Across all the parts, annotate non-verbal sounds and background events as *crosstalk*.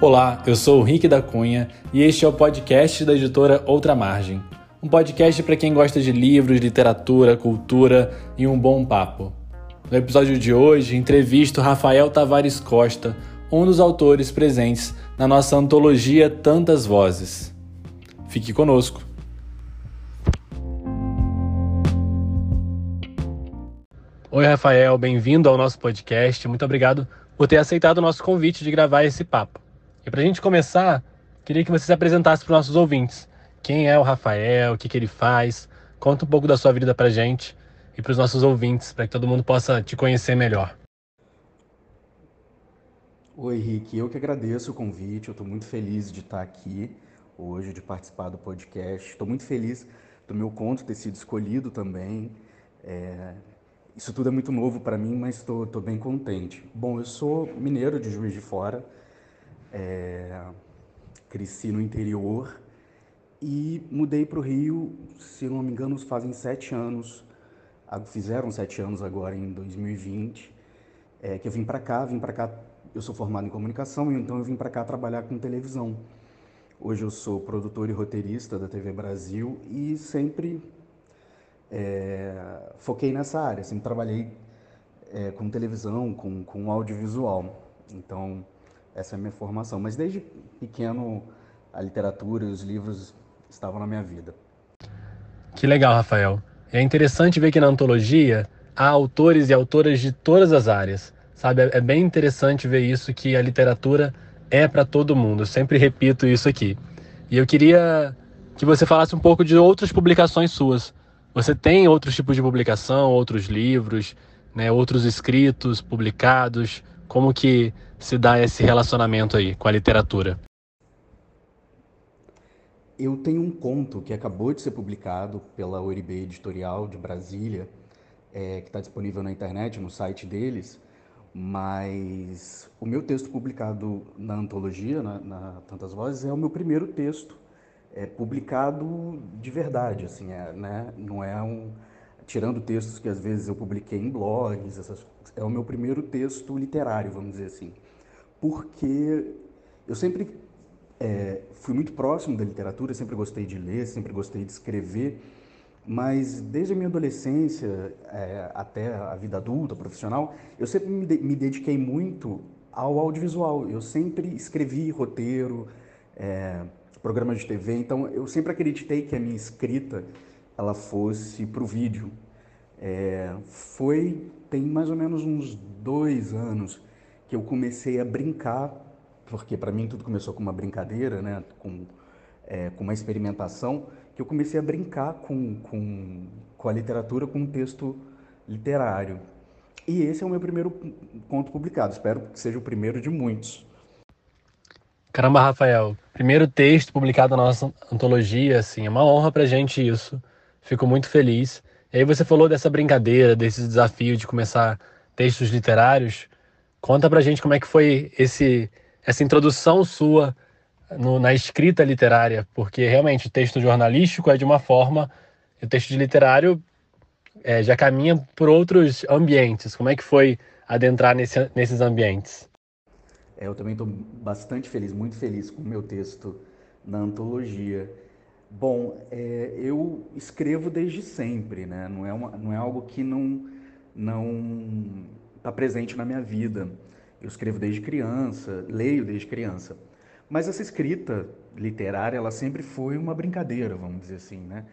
Olá, eu sou o Rick da Cunha e este é o podcast da editora Outra Margem. Um podcast para quem gosta de livros, literatura, cultura e um bom papo. No episódio de hoje, entrevisto Rafael Tavares Costa, um dos autores presentes na nossa antologia Tantas Vozes. Fique conosco. Oi, Rafael, bem-vindo ao nosso podcast. Muito obrigado por ter aceitado o nosso convite de gravar esse papo. E para a gente começar, queria que você se apresentasse para os nossos ouvintes. Quem é o Rafael, o que, que ele faz? Conta um pouco da sua vida para a gente e para os nossos ouvintes, para que todo mundo possa te conhecer melhor. Oi, Rick. Eu que agradeço o convite. Eu estou muito feliz de estar aqui hoje, de participar do podcast. Estou muito feliz do meu conto ter sido escolhido também. É... Isso tudo é muito novo para mim, mas estou bem contente. Bom, eu sou mineiro de Juiz de Fora, é, cresci no interior e mudei para o Rio, se não me engano, fazem sete anos, fizeram sete anos agora em 2020, é, que eu vim para cá, vim para cá, eu sou formado em comunicação, então eu vim para cá trabalhar com televisão. Hoje eu sou produtor e roteirista da TV Brasil e sempre é, foquei nessa área, sempre trabalhei é, com televisão, com, com audiovisual. Então, essa é a minha formação. Mas desde pequeno, a literatura e os livros estavam na minha vida. Que legal, Rafael. É interessante ver que na antologia há autores e autoras de todas as áreas. Sabe, é bem interessante ver isso que a literatura é para todo mundo. Eu sempre repito isso aqui. E eu queria que você falasse um pouco de outras publicações suas. Você tem outros tipos de publicação, outros livros, né, outros escritos publicados? Como que se dá esse relacionamento aí com a literatura? Eu tenho um conto que acabou de ser publicado pela Oribe Editorial de Brasília, é, que está disponível na internet, no site deles, mas o meu texto publicado na antologia, na, na Tantas Vozes, é o meu primeiro texto é, publicado de verdade, assim, é, né? não é um... Tirando textos que às vezes eu publiquei em blogs, essas, é o meu primeiro texto literário, vamos dizer assim porque eu sempre é, fui muito próximo da literatura, sempre gostei de ler, sempre gostei de escrever, mas desde a minha adolescência é, até a vida adulta, profissional, eu sempre me, de, me, dediquei muito ao audiovisual. Eu sempre escrevi roteiro, é, programas de TV, então eu sempre acreditei que a minha escrita ela fosse para o vídeo. É, foi tem mais ou menos uns dois anos que eu comecei a brincar, porque para mim tudo começou com uma brincadeira, né? com, é, com uma experimentação, que eu comecei a brincar com, com, com a literatura, com um texto literário. E esse é o meu primeiro conto publicado, espero que seja o primeiro de muitos. Caramba, Rafael, primeiro texto publicado na nossa antologia, assim, é uma honra pra gente isso. Fico muito feliz. E aí você falou dessa brincadeira, desse desafio de começar textos literários. Conta pra gente como é que foi esse, essa introdução sua no, na escrita literária, porque realmente o texto jornalístico é de uma forma, e o texto de literário é, já caminha por outros ambientes. Como é que foi adentrar nesse, nesses ambientes? É, eu também estou bastante feliz, muito feliz com o meu texto na antologia. Bom, é, eu escrevo desde sempre, né? Não é, uma, não é algo que não, não está presente na minha vida. Eu escrevo desde criança, leio desde criança. Mas essa escrita literária, ela sempre foi uma brincadeira, vamos dizer assim, né?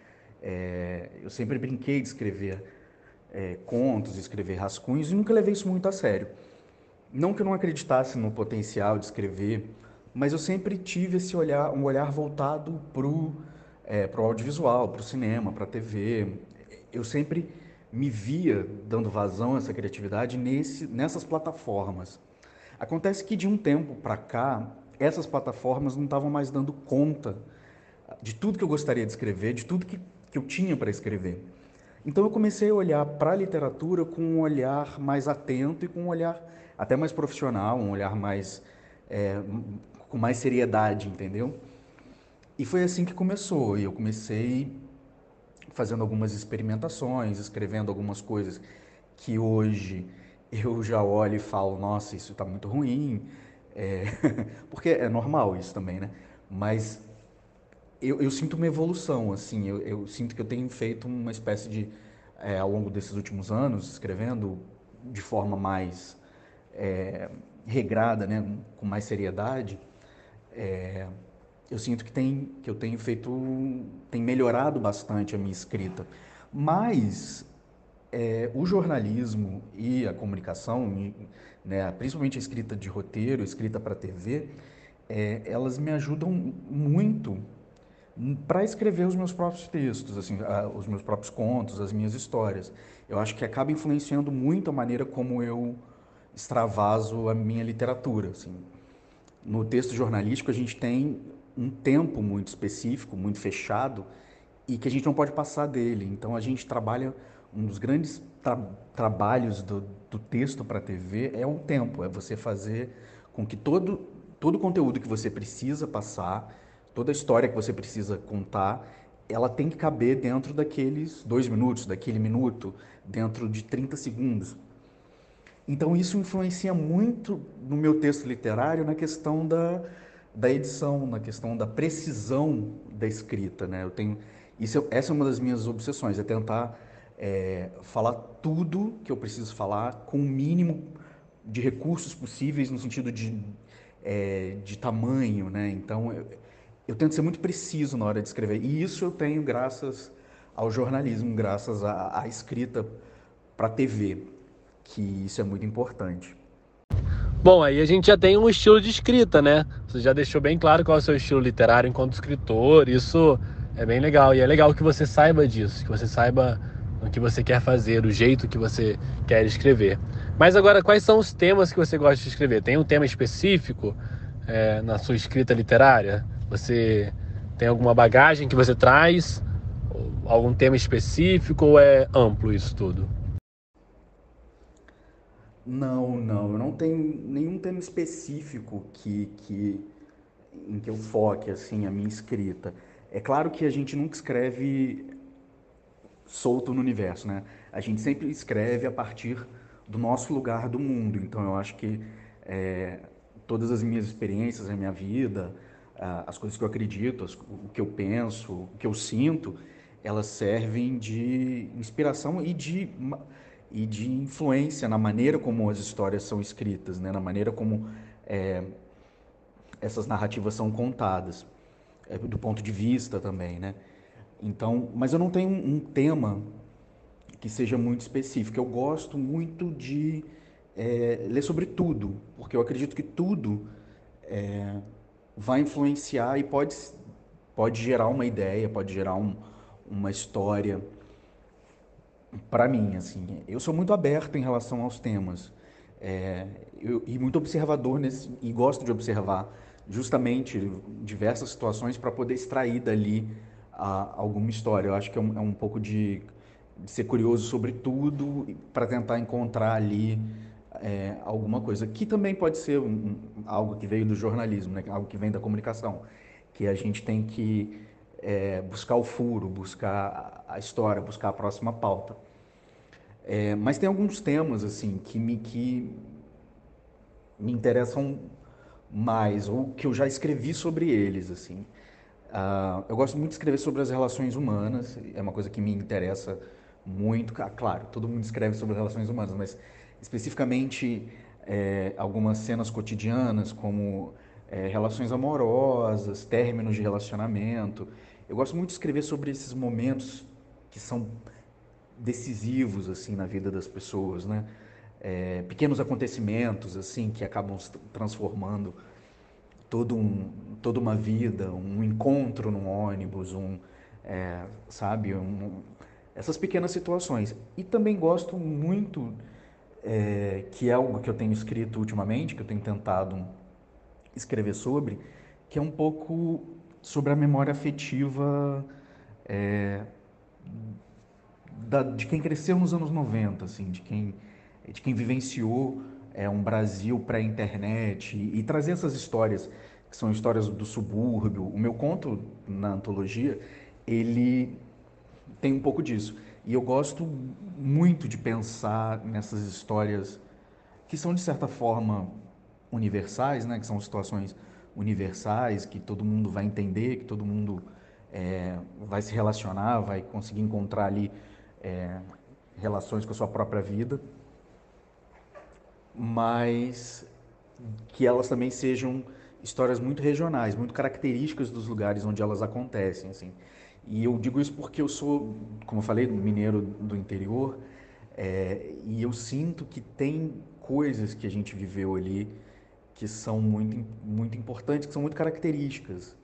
É, eu sempre brinquei de escrever é, contos, escrever rascunhos e nunca levei isso muito a sério. Não que eu não acreditasse no potencial de escrever, mas eu sempre tive esse olhar, um olhar voltado para o é, audiovisual, para o cinema, para a TV. Eu sempre me via dando vazão a essa criatividade nesse, nessas plataformas. Acontece que de um tempo para cá, essas plataformas não estavam mais dando conta de tudo que eu gostaria de escrever, de tudo que, que eu tinha para escrever. Então eu comecei a olhar para a literatura com um olhar mais atento e com um olhar até mais profissional, um olhar mais é, com mais seriedade, entendeu? E foi assim que começou. E eu comecei fazendo algumas experimentações, escrevendo algumas coisas que hoje eu já olho e falo, nossa, isso está muito ruim. É, *laughs* porque é normal isso também, né? Mas eu, eu sinto uma evolução, assim, eu, eu, sinto que eu tenho feito uma espécie de, é, ao longo desses últimos anos, escrevendo de forma mais é, regrada, né, com mais seriedade, é, eu sinto que, tem, que eu tenho feito, tem melhorado bastante a minha escrita. Mas é, o jornalismo e a comunicação, né, principalmente a escrita de roteiro, escrita para TV, é, elas me ajudam muito para escrever os meus próprios textos, assim, os meus próprios contos, as minhas histórias. Eu acho que acaba influenciando muito a maneira como eu extravaso a minha literatura. Assim. No texto jornalístico, a gente tem um tempo muito específico, muito fechado, e que a gente não pode passar dele. Então, a gente trabalha. Um dos grandes tra trabalhos do, do texto para a TV é o tempo, é você fazer com que todo, todo o conteúdo que você precisa passar toda a história que você precisa contar, ela tem que caber dentro daqueles dois minutos, daquele minuto, dentro de 30 segundos. Então isso influencia muito no meu texto literário na questão da, da edição, na questão da precisão da escrita, né? Eu tenho isso, essa é uma das minhas obsessões, é tentar é, falar tudo que eu preciso falar com o mínimo de recursos possíveis no sentido de, é, de tamanho, né? Então eu, eu tento ser muito preciso na hora de escrever. E isso eu tenho graças ao jornalismo, graças à, à escrita para TV, que isso é muito importante. Bom, aí a gente já tem um estilo de escrita, né? Você já deixou bem claro qual é o seu estilo literário enquanto escritor. Isso é bem legal. E é legal que você saiba disso, que você saiba o que você quer fazer, o jeito que você quer escrever. Mas agora, quais são os temas que você gosta de escrever? Tem um tema específico é, na sua escrita literária? Você tem alguma bagagem que você traz? Algum tema específico ou é amplo isso tudo? Não, não. Eu não tenho nenhum tema específico que, que, em que eu foque assim, a minha escrita. É claro que a gente nunca escreve solto no universo, né? A gente sempre escreve a partir do nosso lugar do mundo. Então eu acho que é, todas as minhas experiências, a minha vida, as coisas que eu acredito, o que eu penso, o que eu sinto, elas servem de inspiração e de, e de influência na maneira como as histórias são escritas, né? na maneira como é, essas narrativas são contadas, é, do ponto de vista também. Né? Então, mas eu não tenho um, tema que seja muito específico. Eu gosto muito de é, ler sobre tudo, porque eu acredito que tudo é, vai influenciar e pode, pode gerar uma ideia, pode gerar um, uma história para mim, assim. Eu sou muito aberto em relação aos temas é, eu, e muito observador nesse, e gosto de observar justamente diversas situações para poder extrair dali a, alguma história. Eu acho que é um, é um pouco de, de ser curioso sobre tudo para tentar encontrar ali é, alguma coisa, que também pode ser um, algo que veio do jornalismo, né? algo que vem da comunicação, que a gente tem que é, buscar o furo, buscar a história, buscar a próxima pauta. É, mas tem alguns temas assim que me, que me interessam mais, ou que eu já escrevi sobre eles. assim. Uh, eu gosto muito de escrever sobre as relações humanas, é uma coisa que me interessa muito. Ah, claro, todo mundo escreve sobre relações humanas, mas especificamente é, algumas cenas cotidianas, como é, relações amorosas, términos de relacionamento. Eu gosto muito de escrever sobre esses momentos que são decisivos assim na vida das pessoas, né? É, pequenos acontecimentos assim que acabam transformando todo um, toda uma vida, um encontro num ônibus, um, é, sabe, um, essas pequenas situações. E também gosto muito é, que é algo que eu tenho escrito ultimamente, que eu tenho tentado escrever sobre, que é um pouco sobre a memória afetiva é, da, de quem cresceu nos anos 90, assim, de quem, de quem vivenciou é, um Brasil pré-internet e, e trazer essas histórias que são histórias do subúrbio. O meu conto na antologia, ele tem um pouco disso. E eu gosto muito de pensar nessas histórias que são, de certa forma, universais, né, que são situações universais, que todo mundo vai entender, que todo mundo é, vai se relacionar, vai conseguir encontrar ali é, relações com a sua própria vida, mas que elas também sejam histórias muito regionais, muito características dos lugares onde elas acontecem, assim. E eu digo isso porque eu sou, como eu falei, mineiro do interior, é, e eu sinto que tem coisas que a gente viveu ali que são muito, muito importantes, que são muito características,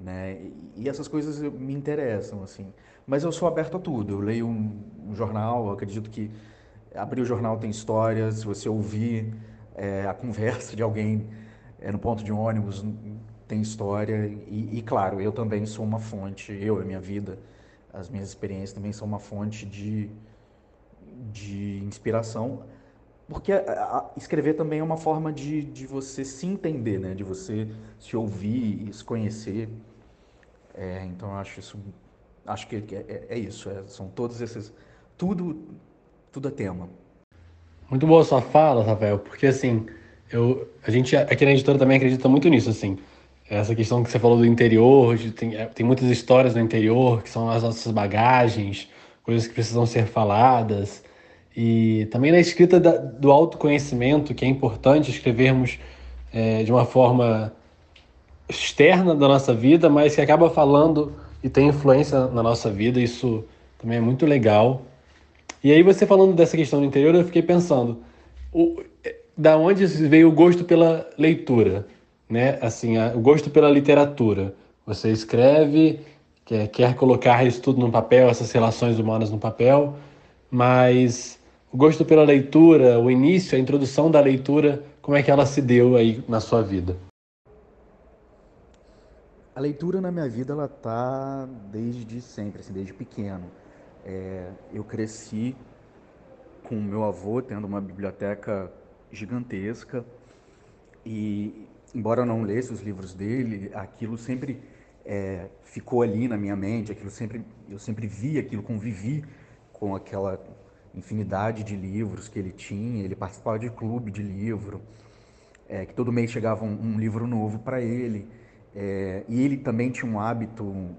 né? E essas coisas me interessam, assim. Mas eu sou aberto a tudo. Eu leio um, um jornal, acredito que abrir o jornal tem histórias. Se você ouvir é, a *laughs* conversa de alguém é, no ponto de ônibus, tem história. E, e, claro, eu também sou uma fonte. Eu, a minha vida, as minhas experiências também são uma fonte de, de inspiração porque a, escrever também é uma forma de, de você se entender, né? De você se ouvir e se conhecer. É, então acho isso, acho que é, é, é isso. É, são todos esses, tudo, tudo é tema. Muito boa sua fala, Rafael, porque assim, eu, a gente aqui na editora também acredita muito nisso, assim. Essa questão que você falou do interior, de, tem, é, tem muitas histórias no interior que são as nossas bagagens, coisas que precisam ser faladas. E também na escrita da, do autoconhecimento, que é importante escrevermos é, de uma forma externa da nossa vida, mas que acaba falando e tem influência na nossa vida. Isso também é muito legal. E aí você falando dessa questão do interior, eu fiquei pensando, o, da onde veio o gosto pela leitura, né? Assim, a, o gosto pela literatura. Você escreve, quer, quer colocar isso tudo no papel, essas relações humanas no papel, mas o gosto pela leitura, o início, a introdução da leitura, como é que ela se deu aí na sua vida? A leitura na minha vida ela tá desde sempre, assim, desde pequeno. É, eu cresci com meu avô tendo uma biblioteca gigantesca e embora eu não lesse os livros dele, aquilo sempre é, ficou ali na minha mente, aquilo sempre eu sempre vi aquilo, convivi com aquela infinidade de livros que ele tinha, ele participava de clube de livro, é, que todo mês chegava um, um livro novo para ele. É, e ele também tinha um hábito,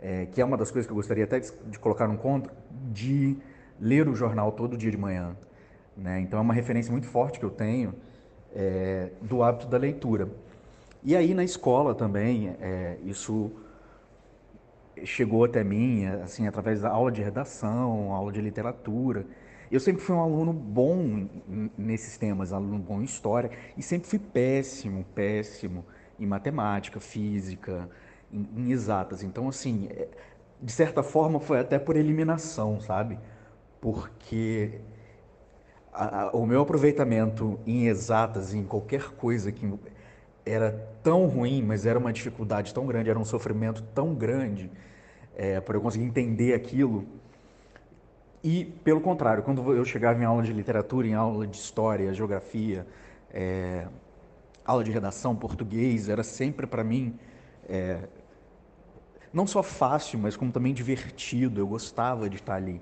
é, que é uma das coisas que eu gostaria até de, de, colocar no conto, de ler o jornal todo dia de manhã. Né? Então é uma referência muito forte que eu tenho é, do hábito da leitura. E aí na escola também, é, isso chegou até mim, assim, através da aula de redação, aula de literatura. Eu sempre fui um aluno bom nesses temas, aluno bom em história, e sempre fui péssimo, péssimo em matemática, física, em, em exatas. Então, assim, é, de certa forma foi até por eliminação, sabe? Porque a, a, o meu aproveitamento em exatas, em qualquer coisa que era tão ruim, mas era uma dificuldade tão grande, era um sofrimento tão grande, é, para eu conseguir entender aquilo. E, pelo contrário, quando eu chegava em aula de literatura, em aula de história, geografia, é, aula de redação, português, era sempre para mim é, não só fácil, mas como também divertido. Eu gostava de estar ali.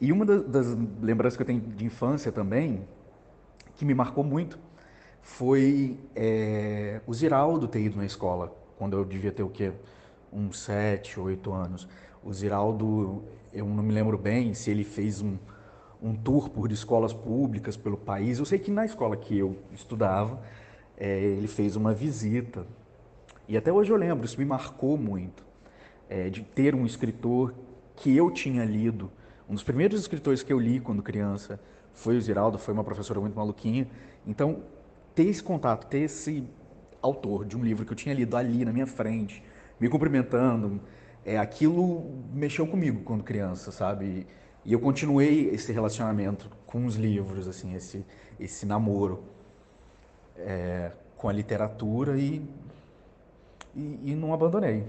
E uma das lembranças que eu tenho de infância também, que me marcou muito, foi é, o Ziraldo ter ido na escola, quando eu devia ter o quê? Uns sete, oito anos. O Ziraldo, eu não me lembro bem se ele fez um, um tour por escolas públicas pelo país. Eu sei que na escola que eu estudava, é, ele fez uma visita. E até hoje eu lembro, isso me marcou muito, é, de ter um escritor que eu tinha lido. Um dos primeiros escritores que eu li quando criança foi o Ziraldo, foi uma professora muito maluquinha. Então, ter esse contato, ter esse autor de um livro que eu tinha lido ali na minha frente, me cumprimentando. É, aquilo mexeu comigo quando criança, sabe? E eu continuei esse relacionamento com os livros, assim, esse, esse namoro é, com a literatura e, e, e não abandonei.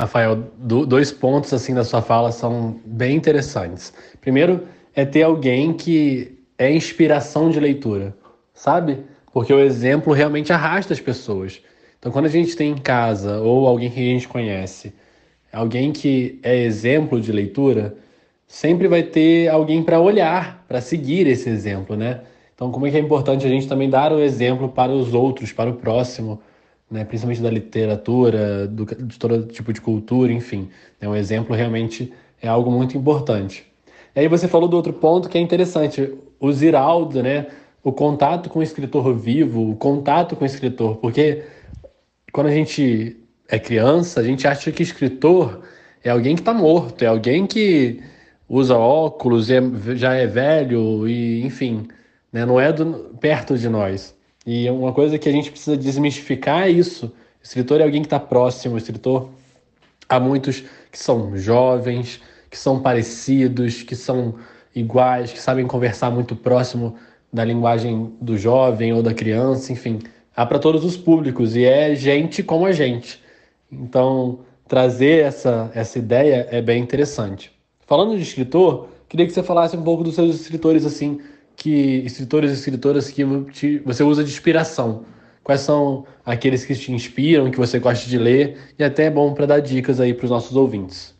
Rafael, do, dois pontos assim da sua fala são bem interessantes. Primeiro é ter alguém que é inspiração de leitura, sabe? Porque o exemplo realmente arrasta as pessoas. Então, quando a gente tem em casa ou alguém que a gente conhece, alguém que é exemplo de leitura, sempre vai ter alguém para olhar, para seguir esse exemplo, né? Então, como é que é importante a gente também dar o exemplo para os outros, para o próximo, né? principalmente da literatura, do, de todo tipo de cultura, enfim. Né? Um exemplo realmente é algo muito importante. E aí você falou do outro ponto que é interessante, o Ziraldo, né? o contato com o escritor vivo, o contato com o escritor, porque quando a gente é criança, a gente acha que escritor é alguém que está morto, é alguém que usa óculos, é, já é velho e enfim, né, não é do, perto de nós. E uma coisa que a gente precisa desmistificar é isso. O escritor é alguém que está próximo, o escritor há muitos que são jovens, que são parecidos, que são iguais, que sabem conversar muito próximo da linguagem do jovem ou da criança, enfim, há para todos os públicos e é gente como a gente. Então, trazer essa, essa ideia é bem interessante. Falando de escritor, queria que você falasse um pouco dos seus escritores, assim, que escritores e escritoras que te, você usa de inspiração. Quais são aqueles que te inspiram, que você gosta de ler, e até é bom para dar dicas aí para os nossos ouvintes.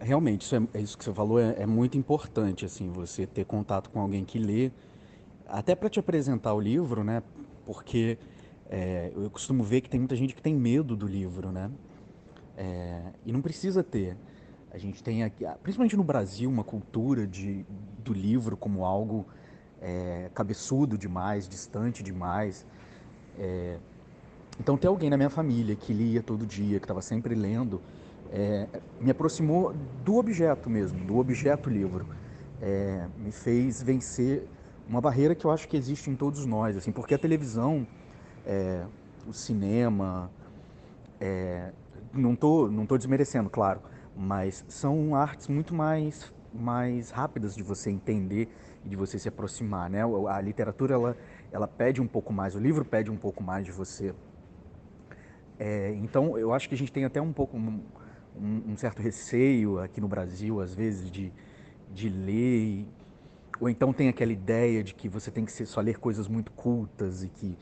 Realmente, isso, é, isso que você falou é, é, muito importante, assim, você ter contato com alguém que lê, até para te apresentar o livro, né? Porque é, eu costumo ver que tem muita gente que tem medo do livro, né? É, e não precisa ter. A gente tem aqui, principalmente no Brasil, uma cultura de, do livro como algo é, cabeçudo demais, distante demais. É, então, ter alguém na minha família que lia todo dia, que estava sempre lendo, é, me aproximou do objeto mesmo, do objeto livro. É, me fez vencer uma barreira que eu acho que existe em todos nós, assim, porque a televisão, é, o cinema, não tô, não tô desmerecendo, claro, mas são artes muito mais, mais rápidas de você entender e de você se aproximar, né? A literatura, ela, ela pede um pouco mais, o livro pede um pouco mais de você. É, então, eu acho que a gente tem até um pouco, um, um, certo receio aqui no Brasil, às vezes, de, de ler, ou então tem aquela ideia de que você tem que só ler coisas muito cultas e que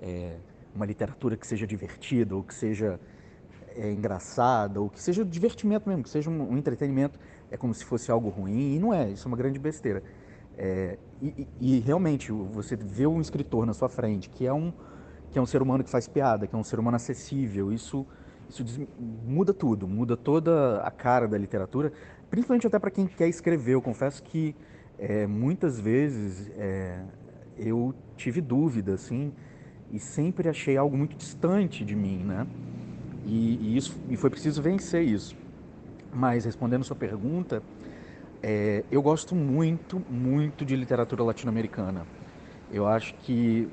é, uma literatura que seja divertida ou que seja é, engraçada, ou que seja divertimento mesmo, que seja um, um, entretenimento, é como se fosse algo ruim, e não é, isso é uma grande besteira. É, e, e, realmente, você vê um escritor na sua frente, que é um, que é um ser humano que faz piada, que é um ser humano acessível, isso, isso diz, muda tudo, muda toda a cara da literatura, principalmente até para quem quer escrever. Eu confesso que é, muitas vezes é, eu tive dúvida, assim, e sempre achei algo muito distante de mim, né? E, e, isso, e foi preciso vencer isso. Mas, respondendo sua pergunta, é, eu gosto muito, muito de literatura latino-americana. Eu acho que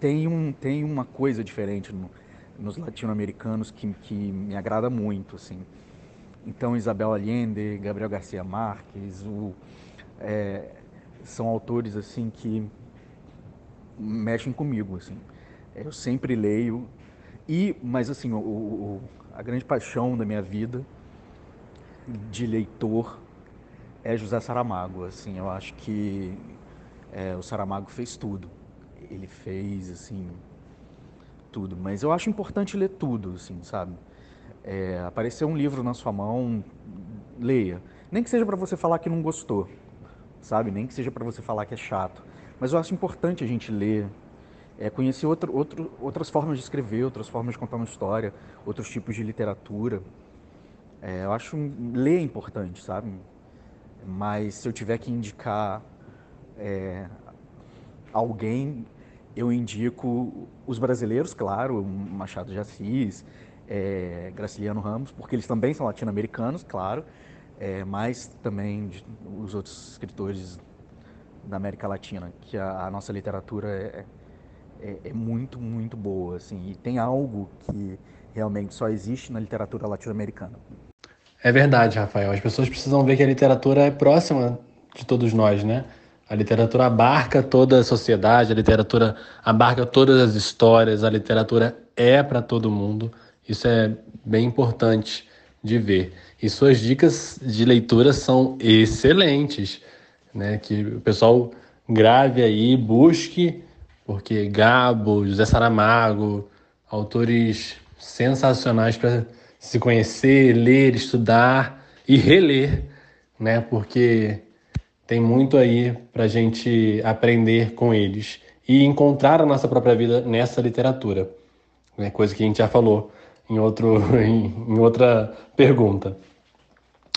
tem, um, tem uma coisa diferente no, nos latino-americanos que, que me agrada muito, assim. Então, Isabel Allende, Gabriel Garcia Marques, o, é, são autores, assim, que mexem comigo, assim. Eu sempre leio e, mas assim, o, o, a grande paixão da minha vida de leitor é José Saramago. Assim, eu acho que é, o Saramago fez tudo. Ele fez assim tudo. Mas eu acho importante ler tudo, assim, sabe? É, um livro na sua mão, leia. Nem que seja para você falar que não gostou, sabe? Nem que seja para você falar que é chato. Mas eu acho importante a gente ler é, conhecer outro, outro, outras formas de escrever, outras formas de contar uma história, outros tipos de literatura. É, eu acho ler é importante, sabe? Mas se eu tiver que indicar é, alguém, eu indico os brasileiros, claro, Machado de Assis, é, Graciliano Ramos, porque eles também são latino-americanos, claro, é, mas também os outros escritores da América Latina, que a, a nossa literatura é, é, é muito, muito boa, assim, e tem algo que realmente só existe na literatura latino-americana. É verdade, Rafael. As pessoas precisam ver que a literatura é próxima de todos nós, né? A literatura abarca toda a sociedade, a literatura abarca todas as histórias, a literatura é para todo mundo. Isso é bem importante de ver. E suas dicas de leitura são excelentes, né? Que o pessoal grave aí, busque porque Gabo, José Saramago, autores sensacionais para se conhecer, ler, estudar e reler, né? Porque tem muito aí para a gente aprender com eles e encontrar a nossa própria vida nessa literatura. É coisa que a gente já falou em, outro, *laughs* em, em outra pergunta.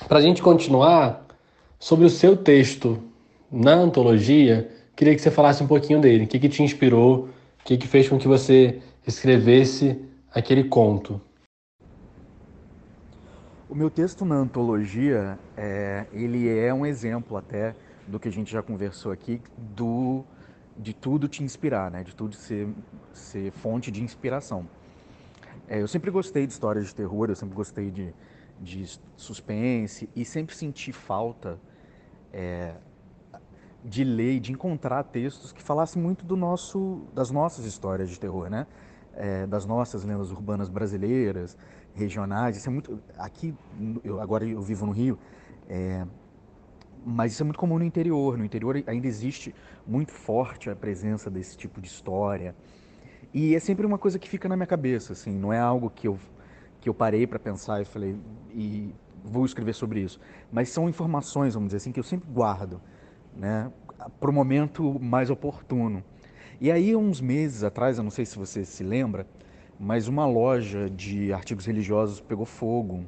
Para a gente continuar, sobre o seu texto na antologia, queria que você falasse um pouquinho dele. O que, que te inspirou? O que, que fez com que você escrevesse aquele conto? O meu texto na antologia, é, ele é um exemplo até do que a gente já conversou aqui, do de tudo te inspirar, né? De tudo ser, ser fonte de inspiração. É, eu sempre gostei de histórias de terror, eu sempre gostei de, de suspense e sempre senti falta é, de ler, de encontrar textos que falassem muito do nosso, das nossas histórias de terror, né? É, das nossas lendas urbanas brasileiras, regionais. Isso é muito aqui, eu, agora eu vivo no Rio. É, mas isso é muito comum no interior. No interior ainda existe muito forte a presença desse tipo de história. E é sempre uma coisa que fica na minha cabeça, assim, não é algo que eu, que eu parei para pensar e falei, e vou escrever sobre isso. Mas são informações, vamos dizer assim, que eu sempre guardo, né, para o momento mais oportuno. E aí, uns meses atrás, eu não sei se você se lembra, mas uma loja de artigos religiosos pegou fogo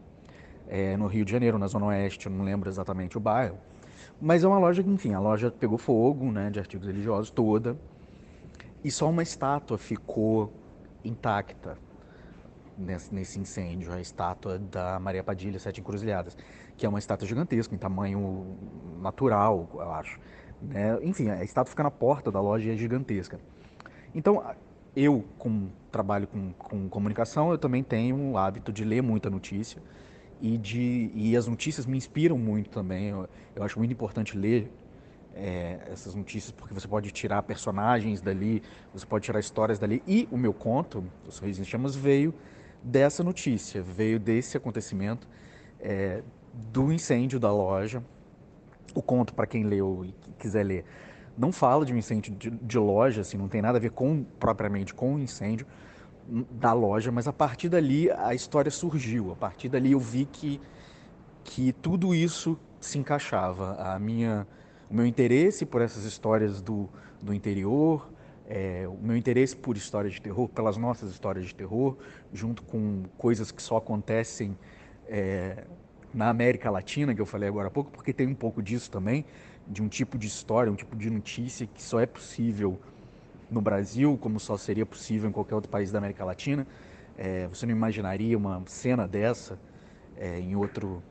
é, no Rio de Janeiro, na Zona Oeste, eu não lembro exatamente o bairro. Mas é uma loja que, enfim, a loja pegou fogo, né, de artigos religiosos toda, e só uma estátua ficou intacta nesse, nesse incêndio, a estátua da Maria Padilha Sete Encruzilhadas, que é uma estátua gigantesca, em tamanho natural, eu acho. Né? Enfim, a estátua fica na porta da loja e é gigantesca. Então, eu, com trabalho com, com comunicação, eu também tenho o hábito de ler muita notícia e, de, e as notícias me inspiram muito também. Eu, eu acho muito importante ler é, essas notícias porque você pode tirar personagens dali, você pode tirar histórias dali. E o meu conto, O Sorriso em Chamas, veio dessa notícia, veio desse acontecimento é, do incêndio da loja. O conto, para quem leu e quiser ler, não fala de um incêndio de, de loja, assim, não tem nada a ver com propriamente com o incêndio, da loja, mas a partir dali a história surgiu. A partir dali eu vi que, que tudo isso se encaixava. A minha, o meu interesse por essas histórias do, do interior, é, o meu interesse por histórias de terror, pelas nossas histórias de terror, junto com coisas que só acontecem é, na América Latina, que eu falei agora há pouco, porque tem um pouco disso também, de um tipo de história, um tipo de notícia que só é possível no Brasil, como só seria possível em qualquer outro país da América Latina. É, você não imaginaria uma cena dessa em outro,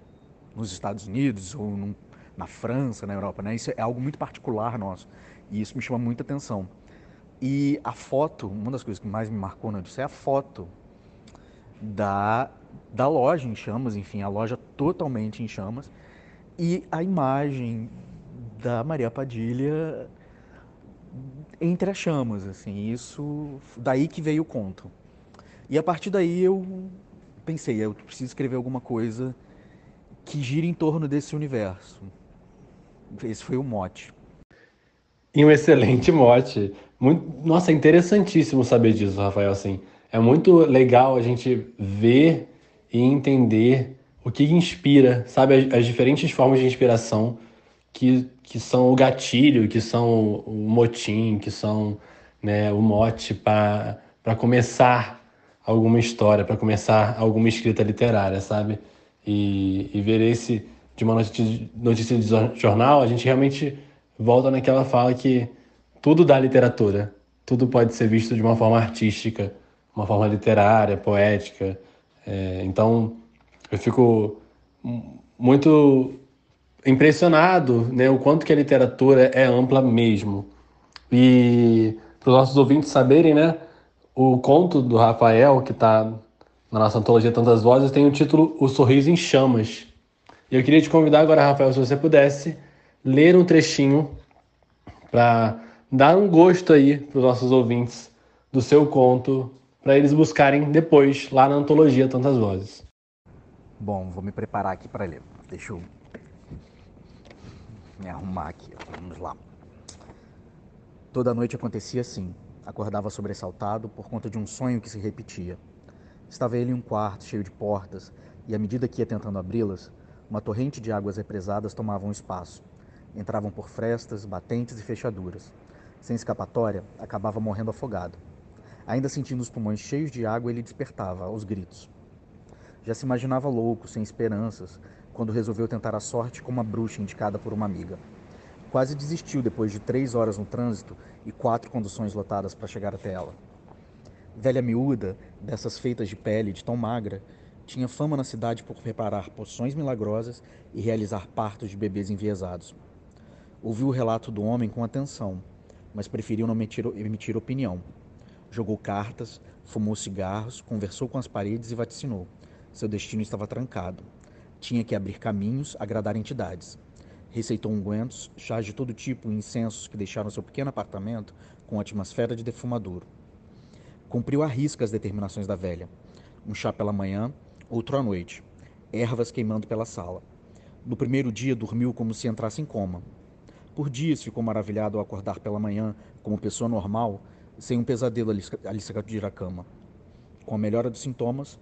nos Estados Unidos ou num, na França, na Europa, né? Isso é algo muito particular nosso e isso me chama muita atenção. E a foto, uma das coisas que mais me marcou na Odisseia é a foto da, da loja em chamas, enfim, a loja totalmente em chamas e a imagem da Maria Padilha entre as chamas, assim, isso, daí que veio o conto. E a partir daí eu pensei, eu preciso escrever alguma coisa que gira em torno desse universo. Esse foi o mote. E um excelente mote. Muito, nossa, é interessantíssimo saber disso, Rafael, assim. É muito legal a gente ver e entender o que inspira, sabe, as, as diferentes formas de inspiração que, que são o gatilho, que são o motim, que são né, o mote para começar alguma história, para começar alguma escrita literária, sabe? E, e ver esse de uma notícia, notícia de jornal, a gente realmente volta naquela fala que tudo dá literatura, tudo pode ser visto de uma forma artística, uma forma literária, poética. É, então, eu fico muito impressionado né, o quanto que a literatura é ampla mesmo. E para os nossos ouvintes saberem, né, o conto do Rafael, que está na nossa antologia Tantas Vozes, tem o título O Sorriso em Chamas. E eu queria te convidar agora, Rafael, se você pudesse ler um trechinho para dar um gosto aí para os nossos ouvintes do seu conto, para eles buscarem depois lá na antologia Tantas Vozes. Bom, vou me preparar aqui para ler. Deixa eu me arrumar aqui. Vamos lá. Toda noite acontecia assim. Acordava sobressaltado por conta de um sonho que se repetia. Estava ele em um quarto cheio de portas, e à medida que ia tentando abri-las, uma torrente de águas represadas tomava um espaço. entravam por frestas, batentes e fechaduras. Sem escapatória, acabava morrendo afogado. Ainda sentindo os pulmões cheios de água, ele despertava, aos gritos. Já se imaginava louco, sem esperanças, quando resolveu tentar a sorte como uma bruxa indicada por uma amiga. Quase desistiu depois de três horas no trânsito e quatro conduções lotadas para chegar até ela. Velha miúda, dessas feitas de pele de tão magra, tinha fama na cidade por preparar poções milagrosas e realizar partos de bebês enviesados. Ouviu o relato do homem com atenção, mas preferiu não emitir, emitir opinião. Jogou cartas, fumou cigarros, conversou com as paredes e vaticinou. Seu destino estava trancado. Tinha que abrir caminhos, agradar entidades. Receitou ungüentos, chás de todo tipo e incensos que deixaram seu pequeno apartamento com atmosfera de defumadouro. Cumpriu à risca as determinações da velha. Um chá pela manhã, outro à noite. Ervas queimando pela sala. No primeiro dia dormiu como se entrasse em coma. Por dias ficou maravilhado ao acordar pela manhã, como pessoa normal, sem um pesadelo a lhe sacudir a cama. Com a melhora dos sintomas,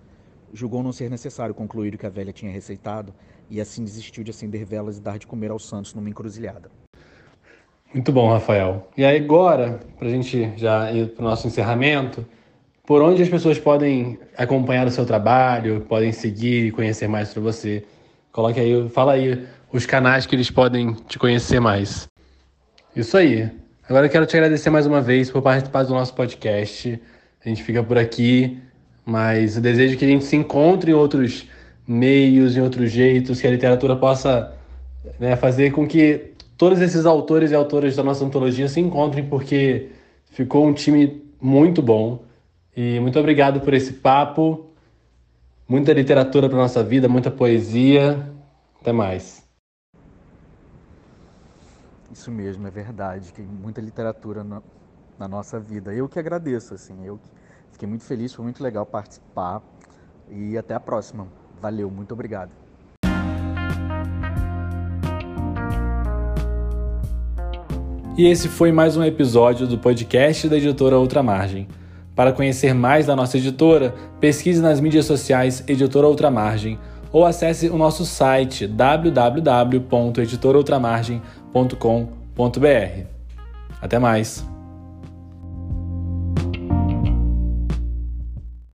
julgou não ser necessário concluir o que a velha tinha receitado e assim desistiu de acender velas e dar de comer aos santos numa encruzilhada. Muito bom, Rafael. E aí agora, para a gente já ir para o nosso encerramento, por onde as pessoas podem acompanhar o seu trabalho, podem seguir e conhecer mais sobre você. Coloque aí, fala aí os canais que eles podem te conhecer mais. Isso aí. Agora eu quero te agradecer mais uma vez por participar do nosso podcast. A gente fica por aqui, mas eu desejo que a gente se encontre em outros meios, em outros jeitos, que a literatura possa né, fazer com que todos esses autores e autoras da nossa antologia se encontrem, porque ficou um time muito bom. E muito obrigado por esse papo. Muita literatura para nossa vida, muita poesia. Até mais. Isso mesmo, é verdade. Tem muita literatura na, na nossa vida. Eu que agradeço, assim. Eu fiquei muito feliz, foi muito legal participar. E até a próxima. Valeu, muito obrigado. E esse foi mais um episódio do podcast da editora Ultramargem. Para conhecer mais da nossa editora, pesquise nas mídias sociais Editora Ultramargem ou acesse o nosso site www.editoraultramargem.com.br. Até mais!